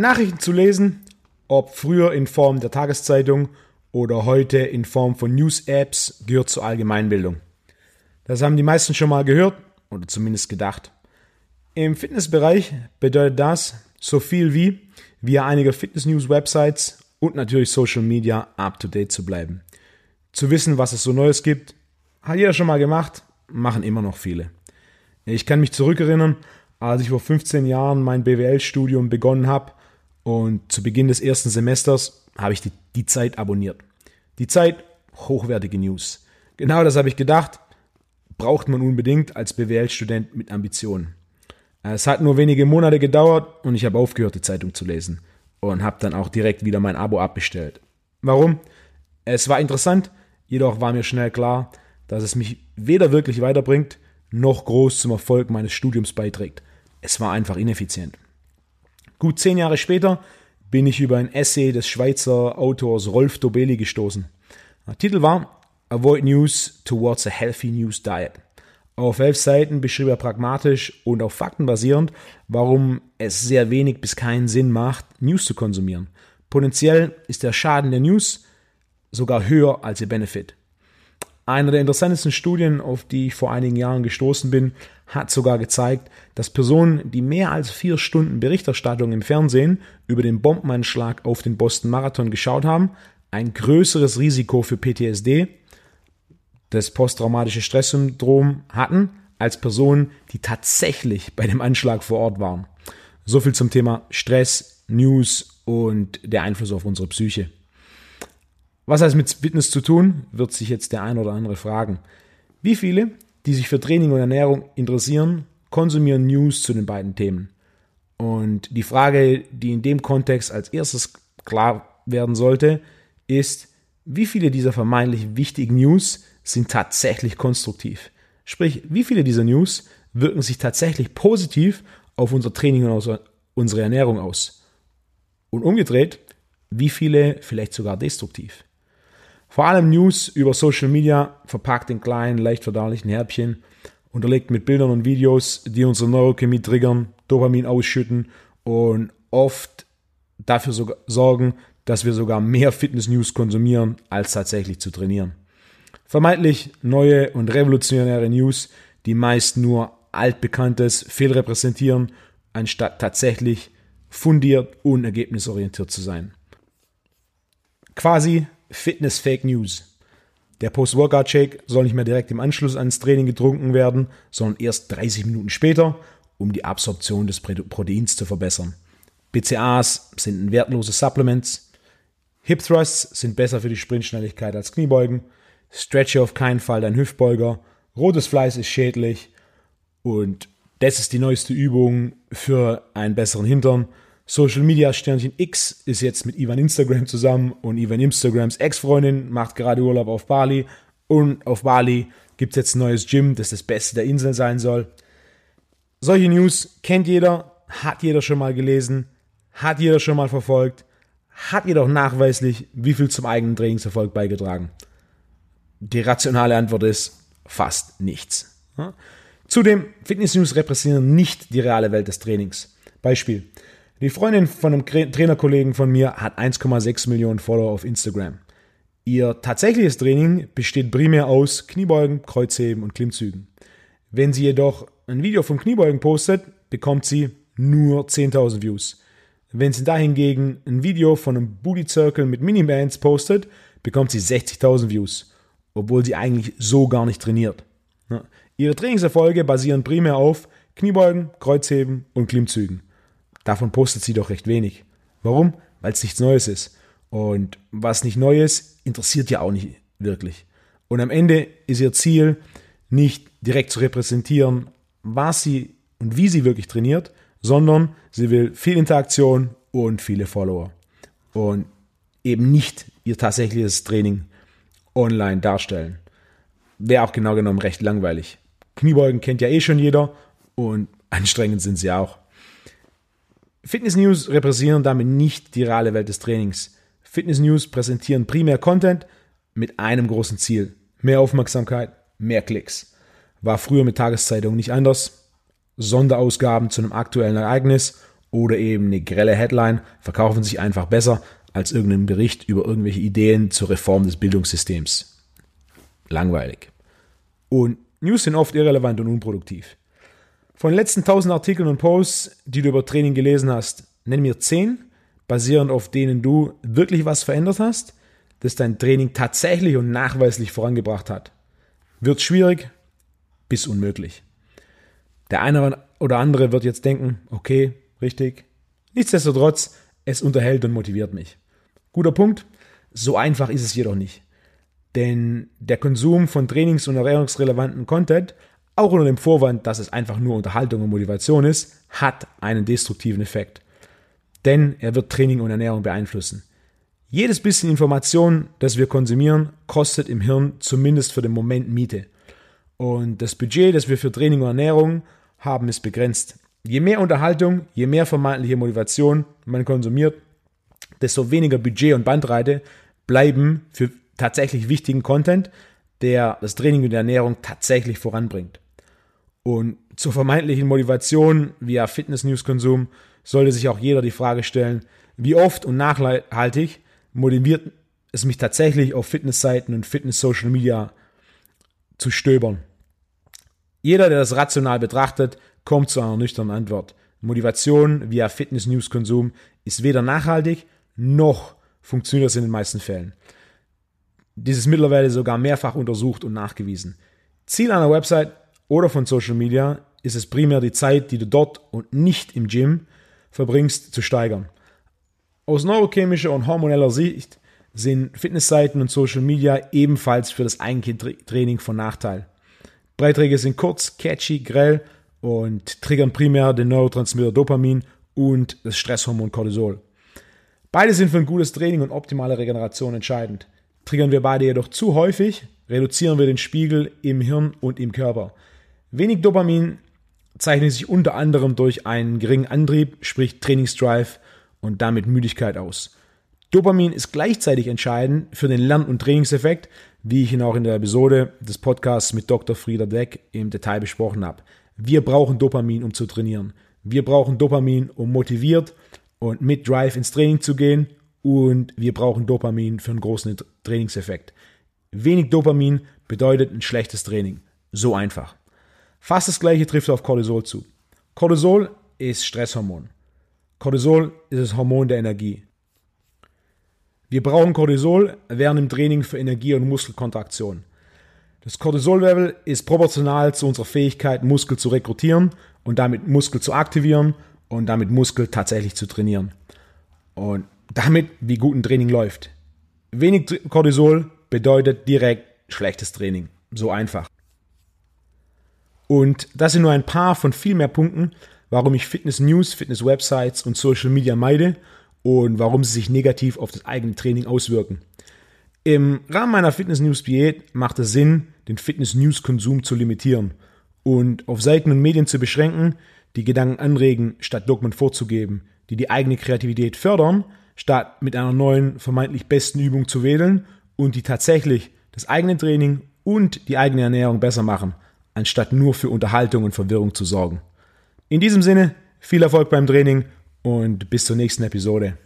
Nachrichten zu lesen, ob früher in Form der Tageszeitung oder heute in Form von News-Apps, gehört zur Allgemeinbildung. Das haben die meisten schon mal gehört oder zumindest gedacht. Im Fitnessbereich bedeutet das so viel wie via einiger Fitness-News-Websites und natürlich Social Media up-to-date zu bleiben. Zu wissen, was es so Neues gibt, hat jeder schon mal gemacht, machen immer noch viele. Ich kann mich zurückerinnern, als ich vor 15 Jahren mein BWL-Studium begonnen habe und zu Beginn des ersten Semesters habe ich die, die Zeit abonniert. Die Zeit, hochwertige News. Genau das habe ich gedacht, braucht man unbedingt als BWL-Student mit Ambitionen. Es hat nur wenige Monate gedauert und ich habe aufgehört, die Zeitung zu lesen und habe dann auch direkt wieder mein Abo abbestellt. Warum? Es war interessant, jedoch war mir schnell klar, dass es mich weder wirklich weiterbringt, noch groß zum Erfolg meines Studiums beiträgt. Es war einfach ineffizient. Gut zehn Jahre später bin ich über ein Essay des Schweizer Autors Rolf Dobeli gestoßen. Der Titel war Avoid News Towards a Healthy News Diet. Auf elf Seiten beschrieb er pragmatisch und auf Fakten basierend, warum es sehr wenig bis keinen Sinn macht, News zu konsumieren. Potenziell ist der Schaden der News sogar höher als ihr Benefit. Einer der interessantesten Studien, auf die ich vor einigen Jahren gestoßen bin, hat sogar gezeigt, dass Personen, die mehr als vier Stunden Berichterstattung im Fernsehen über den Bombenanschlag auf den Boston Marathon geschaut haben, ein größeres Risiko für PTSD, das posttraumatische Stresssyndrom hatten, als Personen, die tatsächlich bei dem Anschlag vor Ort waren. So viel zum Thema Stress, News und der Einfluss auf unsere Psyche. Was hat es mit Fitness zu tun, wird sich jetzt der ein oder andere fragen. Wie viele, die sich für Training und Ernährung interessieren, konsumieren News zu den beiden Themen? Und die Frage, die in dem Kontext als erstes klar werden sollte, ist, wie viele dieser vermeintlich wichtigen News sind tatsächlich konstruktiv. Sprich, wie viele dieser News wirken sich tatsächlich positiv auf unser Training und unsere Ernährung aus. Und umgedreht, wie viele vielleicht sogar destruktiv. Vor allem News über Social Media, verpackt in kleinen, leicht verdaulichen Häppchen, unterlegt mit Bildern und Videos, die unsere Neurochemie triggern, Dopamin ausschütten und oft dafür sorgen, dass wir sogar mehr Fitness-News konsumieren, als tatsächlich zu trainieren. Vermeintlich neue und revolutionäre News, die meist nur altbekanntes fehlrepräsentieren, anstatt tatsächlich fundiert und ergebnisorientiert zu sein. Quasi Fitness Fake News. Der Post-Workout-Shake soll nicht mehr direkt im Anschluss ans Training getrunken werden, sondern erst 30 Minuten später, um die Absorption des Proteins zu verbessern. BCAAs sind wertlose Supplements. Hip Thrusts sind besser für die Sprintschnelligkeit als Kniebeugen. Stretche auf keinen Fall dein Hüftbeuger. Rotes Fleisch ist schädlich. Und das ist die neueste Übung für einen besseren Hintern. Social Media Sternchen X ist jetzt mit Ivan Instagram zusammen und Ivan Instagrams Ex-Freundin macht gerade Urlaub auf Bali. Und auf Bali gibt es jetzt ein neues Gym, das das Beste der Insel sein soll. Solche News kennt jeder, hat jeder schon mal gelesen, hat jeder schon mal verfolgt, hat jedoch nachweislich wie viel zum eigenen Trainingserfolg beigetragen. Die rationale Antwort ist fast nichts. Zudem, Fitness News repräsentieren nicht die reale Welt des Trainings. Beispiel. Die Freundin von einem Trainerkollegen von mir hat 1,6 Millionen Follower auf Instagram. Ihr tatsächliches Training besteht primär aus Kniebeugen, Kreuzheben und Klimmzügen. Wenn sie jedoch ein Video vom Kniebeugen postet, bekommt sie nur 10.000 Views. Wenn sie dahingegen ein Video von einem Booty Circle mit Minibands postet, bekommt sie 60.000 Views obwohl sie eigentlich so gar nicht trainiert. Ihre Trainingserfolge basieren primär auf Kniebeugen, Kreuzheben und Klimmzügen. Davon postet sie doch recht wenig. Warum? Weil es nichts Neues ist. Und was nicht Neues, interessiert ja auch nicht wirklich. Und am Ende ist ihr Ziel nicht direkt zu repräsentieren, was sie und wie sie wirklich trainiert, sondern sie will viel Interaktion und viele Follower. Und eben nicht ihr tatsächliches Training online darstellen. Wäre auch genau genommen recht langweilig. Kniebeugen kennt ja eh schon jeder und anstrengend sind sie auch. Fitness News repräsentieren damit nicht die reale Welt des Trainings. Fitness News präsentieren primär Content mit einem großen Ziel. Mehr Aufmerksamkeit, mehr Klicks. War früher mit Tageszeitungen nicht anders. Sonderausgaben zu einem aktuellen Ereignis oder eben eine grelle Headline verkaufen sich einfach besser als irgendein Bericht über irgendwelche Ideen zur Reform des Bildungssystems. Langweilig. Und News sind oft irrelevant und unproduktiv. Von den letzten 1000 Artikeln und Posts, die du über Training gelesen hast, nenn mir 10, basierend auf denen du wirklich was verändert hast, das dein Training tatsächlich und nachweislich vorangebracht hat. Wird schwierig bis unmöglich. Der eine oder andere wird jetzt denken, okay, richtig. Nichtsdestotrotz, es unterhält und motiviert mich. Guter Punkt. So einfach ist es jedoch nicht. Denn der Konsum von trainings- und ernährungsrelevanten Content, auch unter dem Vorwand, dass es einfach nur Unterhaltung und Motivation ist, hat einen destruktiven Effekt. Denn er wird Training und Ernährung beeinflussen. Jedes bisschen Information, das wir konsumieren, kostet im Hirn zumindest für den Moment Miete. Und das Budget, das wir für Training und Ernährung haben, ist begrenzt. Je mehr Unterhaltung, je mehr vermeintliche Motivation man konsumiert, desto weniger Budget und Bandbreite bleiben für tatsächlich wichtigen Content, der das Training und die Ernährung tatsächlich voranbringt. Und zur vermeintlichen Motivation via Fitness-News-Konsum sollte sich auch jeder die Frage stellen, wie oft und nachhaltig motiviert es mich tatsächlich auf Fitnessseiten und Fitness-Social Media zu stöbern. Jeder, der das rational betrachtet, kommt zu einer nüchternen Antwort. Motivation via Fitness-News-Konsum ist weder nachhaltig noch funktioniert es in den meisten Fällen. Dies ist mittlerweile sogar mehrfach untersucht und nachgewiesen. Ziel einer Website oder von Social Media ist es primär die Zeit, die du dort und nicht im Gym verbringst, zu steigern. Aus neurochemischer und hormoneller Sicht sind Fitnessseiten und Social Media ebenfalls für das eigentliche Training von Nachteil. Beiträge sind kurz, catchy, grell und triggern primär den Neurotransmitter Dopamin und das Stresshormon Cortisol. Beide sind für ein gutes Training und optimale Regeneration entscheidend. Triggern wir beide jedoch zu häufig, reduzieren wir den Spiegel im Hirn und im Körper. Wenig Dopamin zeichnet sich unter anderem durch einen geringen Antrieb, sprich Trainingsdrive und damit Müdigkeit aus. Dopamin ist gleichzeitig entscheidend für den Lern- und Trainingseffekt, wie ich ihn auch in der Episode des Podcasts mit Dr. Frieder Deck im Detail besprochen habe. Wir brauchen Dopamin, um zu trainieren. Wir brauchen Dopamin, um motiviert und mit Drive ins Training zu gehen. Und wir brauchen Dopamin für einen großen Trainingseffekt. Wenig Dopamin bedeutet ein schlechtes Training. So einfach. Fast das gleiche trifft auf Cortisol zu. Cortisol ist Stresshormon. Cortisol ist das Hormon der Energie. Wir brauchen Cortisol während dem Training für Energie und Muskelkontraktion. Das Cortisol-Level ist proportional zu unserer Fähigkeit, Muskel zu rekrutieren und damit Muskel zu aktivieren und damit Muskel tatsächlich zu trainieren. Und damit, wie gut ein Training läuft. Wenig Cortisol bedeutet direkt schlechtes Training. So einfach. Und das sind nur ein paar von viel mehr Punkten, warum ich Fitness News, Fitness Websites und Social Media meide und warum sie sich negativ auf das eigene Training auswirken. Im Rahmen meiner Fitness News Diät macht es Sinn, den Fitness News Konsum zu limitieren und auf Seiten und Medien zu beschränken, die Gedanken anregen, statt Dogmen vorzugeben, die die eigene Kreativität fördern, statt mit einer neuen, vermeintlich besten Übung zu wählen und die tatsächlich das eigene Training und die eigene Ernährung besser machen, anstatt nur für Unterhaltung und Verwirrung zu sorgen. In diesem Sinne, viel Erfolg beim Training und bis zur nächsten Episode.